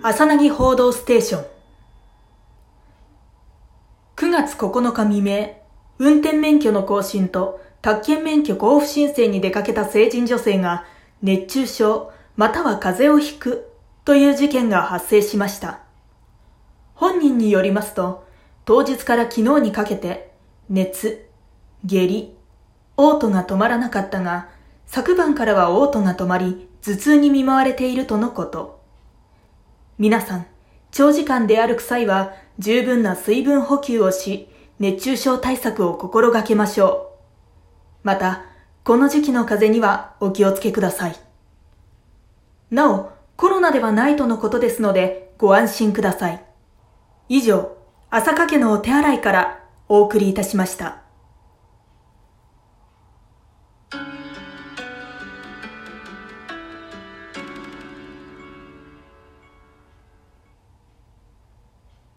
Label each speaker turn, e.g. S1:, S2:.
S1: 朝凪報道ステーション。9月9日未明、運転免許の更新と宅建免許交付申請に出かけた成人女性が熱中症または風邪をひくという事件が発生しました。本人によりますと、当日から昨日にかけて熱、下痢、嘔吐が止まらなかったが、昨晩からは嘔吐が止まり、頭痛に見舞われているとのこと。皆さん、長時間で歩く際は十分な水分補給をし、熱中症対策を心がけましょう。また、この時期の風邪にはお気をつけください。なお、コロナではないとのことですので、ご安心ください。以上、朝かけのお手洗いからお送りいたしました。